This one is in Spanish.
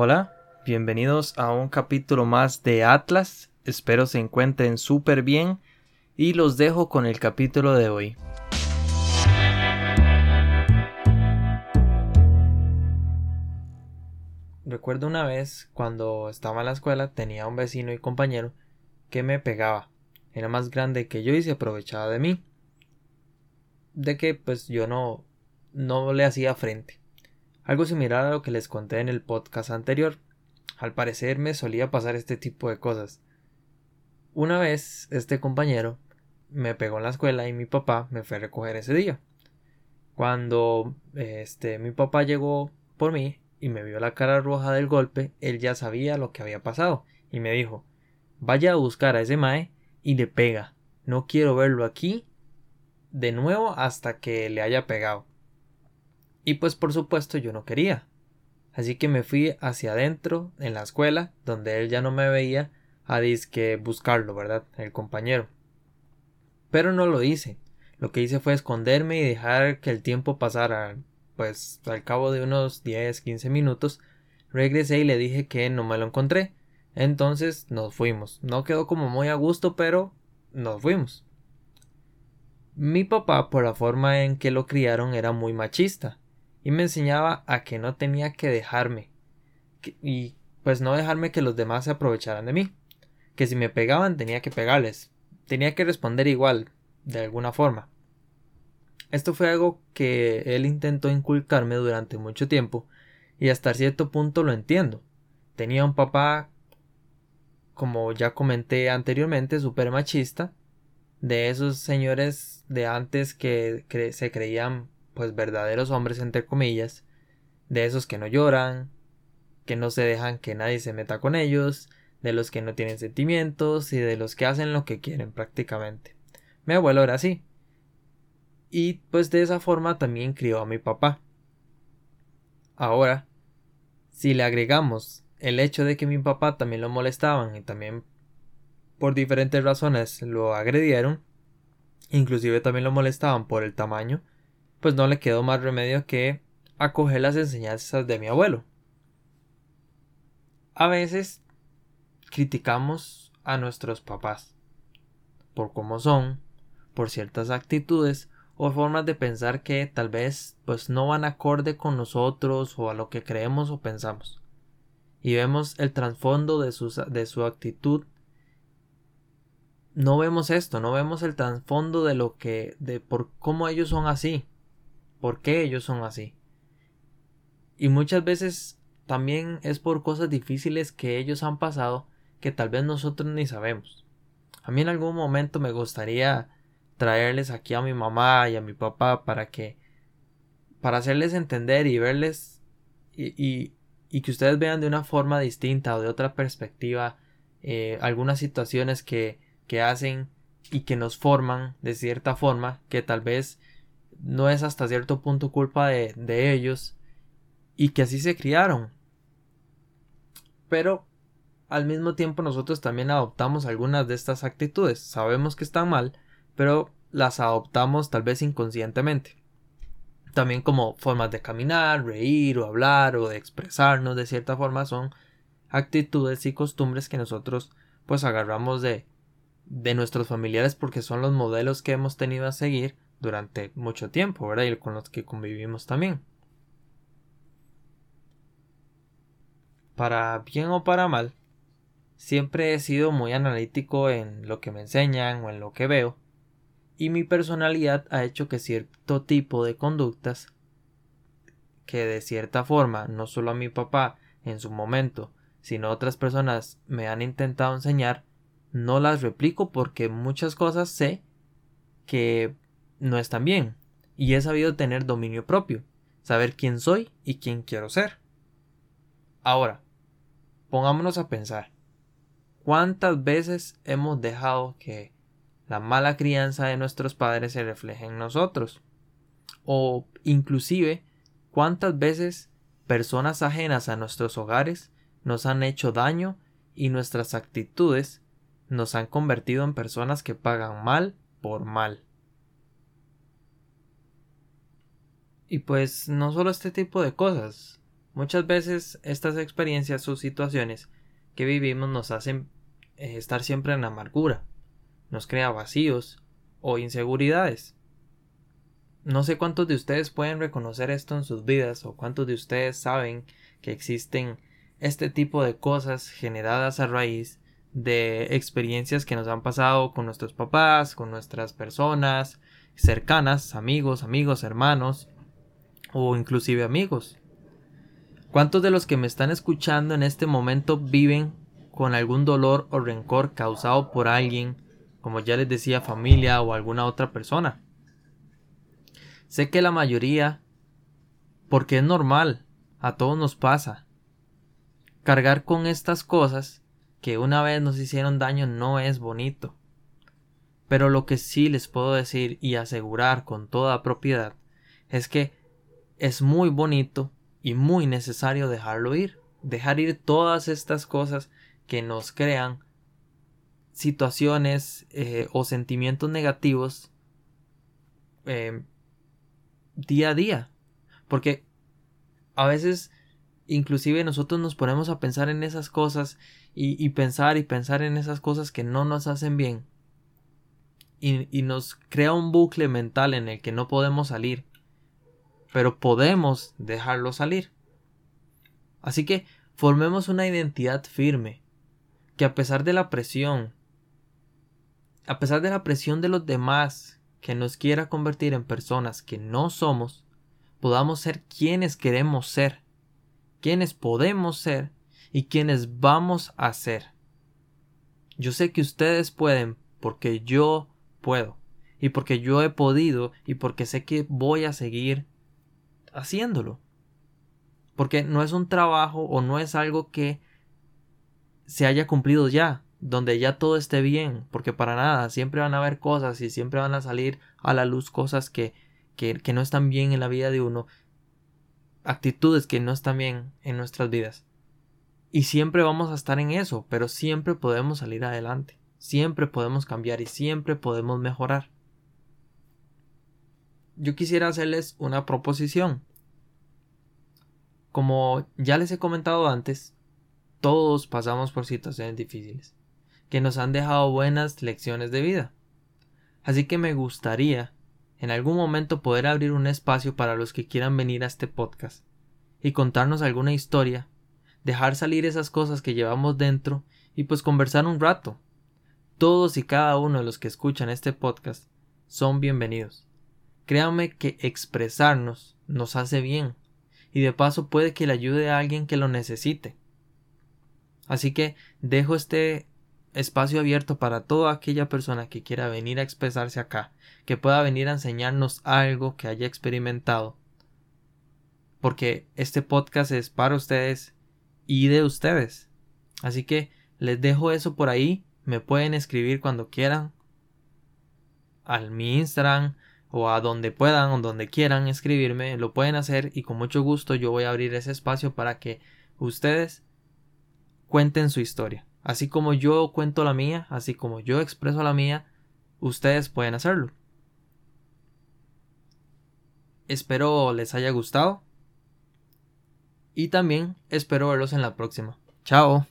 Hola, bienvenidos a un capítulo más de Atlas. Espero se encuentren súper bien y los dejo con el capítulo de hoy. Recuerdo una vez cuando estaba en la escuela tenía un vecino y compañero que me pegaba. Era más grande que yo y se aprovechaba de mí. De que pues yo no no le hacía frente. Algo similar a lo que les conté en el podcast anterior. Al parecer me solía pasar este tipo de cosas. Una vez este compañero me pegó en la escuela y mi papá me fue a recoger ese día. Cuando este mi papá llegó por mí y me vio la cara roja del golpe, él ya sabía lo que había pasado y me dijo vaya a buscar a ese mae y le pega. No quiero verlo aquí de nuevo hasta que le haya pegado. Y pues por supuesto yo no quería. Así que me fui hacia adentro en la escuela, donde él ya no me veía, a disque buscarlo, ¿verdad? El compañero. Pero no lo hice. Lo que hice fue esconderme y dejar que el tiempo pasara. Pues al cabo de unos 10, 15 minutos, regresé y le dije que no me lo encontré. Entonces nos fuimos. No quedó como muy a gusto, pero nos fuimos. Mi papá, por la forma en que lo criaron, era muy machista y me enseñaba a que no tenía que dejarme y pues no dejarme que los demás se aprovecharan de mí, que si me pegaban tenía que pegarles, tenía que responder igual, de alguna forma. Esto fue algo que él intentó inculcarme durante mucho tiempo y hasta cierto punto lo entiendo. Tenía un papá, como ya comenté anteriormente, súper machista, de esos señores de antes que se creían pues verdaderos hombres entre comillas, de esos que no lloran, que no se dejan que nadie se meta con ellos, de los que no tienen sentimientos y de los que hacen lo que quieren prácticamente. Mi abuelo era así. Y pues de esa forma también crió a mi papá. Ahora, si le agregamos el hecho de que mi papá también lo molestaban y también por diferentes razones lo agredieron, inclusive también lo molestaban por el tamaño, pues no le quedó más remedio que acoger las enseñanzas de mi abuelo. A veces criticamos a nuestros papás por cómo son, por ciertas actitudes o formas de pensar que tal vez pues no van acorde con nosotros o a lo que creemos o pensamos. Y vemos el trasfondo de de su actitud. No vemos esto, no vemos el trasfondo de lo que, de por cómo ellos son así, por qué ellos son así. Y muchas veces también es por cosas difíciles que ellos han pasado que tal vez nosotros ni sabemos. A mí en algún momento me gustaría traerles aquí a mi mamá y a mi papá para que para hacerles entender y verles y, que ustedes vean de una forma distinta o de otra perspectiva eh, algunas situaciones que, que hacen y que nos forman de cierta forma que tal vez no es hasta cierto punto culpa de, de ellos y que así se criaron. Pero al mismo tiempo nosotros también adoptamos algunas de estas actitudes. Sabemos que están mal, pero las adoptamos tal vez inconscientemente. También como formas de caminar, reír o hablar o de expresarnos de cierta forma son actitudes y costumbres que nosotros pues agarramos de de nuestros familiares porque son los modelos que hemos tenido a seguir durante mucho tiempo, ¿verdad? Y con los que convivimos también. Para bien o para mal, siempre he sido muy analítico en lo que me enseñan o en lo que veo, y mi personalidad ha hecho que cierto tipo de conductas que de cierta forma no solo a mi papá en su momento, sino otras personas me han intentado enseñar, no las replico porque muchas cosas sé que no están bien, y he sabido tener dominio propio, saber quién soy y quién quiero ser. Ahora, pongámonos a pensar, ¿cuántas veces hemos dejado que la mala crianza de nuestros padres se refleje en nosotros? O inclusive, ¿cuántas veces personas ajenas a nuestros hogares nos han hecho daño y nuestras actitudes nos han convertido en personas que pagan mal por mal? Y pues no solo este tipo de cosas, Muchas veces estas experiencias o situaciones que vivimos nos hacen eh, estar siempre en amargura, nos crea vacíos o inseguridades. No sé cuántos de ustedes pueden reconocer esto en sus vidas o cuántos de ustedes saben que existen este tipo de cosas generadas a raíz de experiencias que nos han pasado con nuestros papás, con nuestras personas cercanas, amigos, amigos, hermanos o inclusive amigos. ¿Cuántos de los que me están escuchando en este momento viven con algún dolor o rencor causado por alguien, como ya les decía, familia o alguna otra persona? Sé que la mayoría, porque es normal, a todos nos pasa. Cargar con estas cosas que una vez nos hicieron daño no es bonito. Pero lo que sí les puedo decir y asegurar con toda propiedad es que es muy bonito y muy necesario dejarlo ir, dejar ir todas estas cosas que nos crean situaciones eh, o sentimientos negativos eh, día a día. Porque a veces inclusive nosotros nos ponemos a pensar en esas cosas y, pensar y pensar en esas cosas que no nos hacen bien. Y nos crea un bucle mental en el que no podemos salir pero podemos dejarlo salir. Así que formemos una identidad firme, que a pesar de la presión, a pesar de la presión de los demás que nos quiera convertir en personas que no somos, podamos ser quienes queremos ser, quienes podemos ser y quienes vamos a ser. Yo sé que ustedes pueden porque yo puedo y porque yo he podido y porque sé que voy a seguir haciéndolo. Porque no es un trabajo o no es algo que se haya cumplido ya, donde ya todo esté bien, porque para nada, siempre van a haber cosas y siempre van a salir a la luz cosas que, que, que no están bien en la vida de uno, actitudes que no están bien en nuestras vidas. Y siempre vamos a estar en eso, pero siempre podemos salir adelante, siempre podemos cambiar y siempre podemos mejorar yo quisiera hacerles una proposición. Como ya les he comentado antes, todos pasamos por situaciones difíciles, que nos han dejado buenas lecciones de vida. Así que me gustaría en algún momento poder abrir un espacio para los que quieran venir a este podcast y contarnos alguna historia, dejar salir esas cosas que llevamos dentro y pues conversar un rato. Todos y cada uno de los que escuchan este podcast son bienvenidos. Créame que expresarnos nos hace bien y de paso puede que le ayude a alguien que lo necesite. Así que dejo este espacio abierto para toda aquella persona que quiera venir a expresarse acá, que pueda venir a enseñarnos algo que haya experimentado. Porque este podcast es para ustedes y de ustedes. Así que les dejo eso por ahí. Me pueden escribir cuando quieran. Al mi Instagram, o a donde puedan o donde quieran escribirme, lo pueden hacer y con mucho gusto yo voy a abrir ese espacio para que ustedes cuenten su historia. Así como yo cuento la mía, así como yo expreso la mía, ustedes pueden hacerlo. Espero les haya gustado y también espero verlos en la próxima. Chao.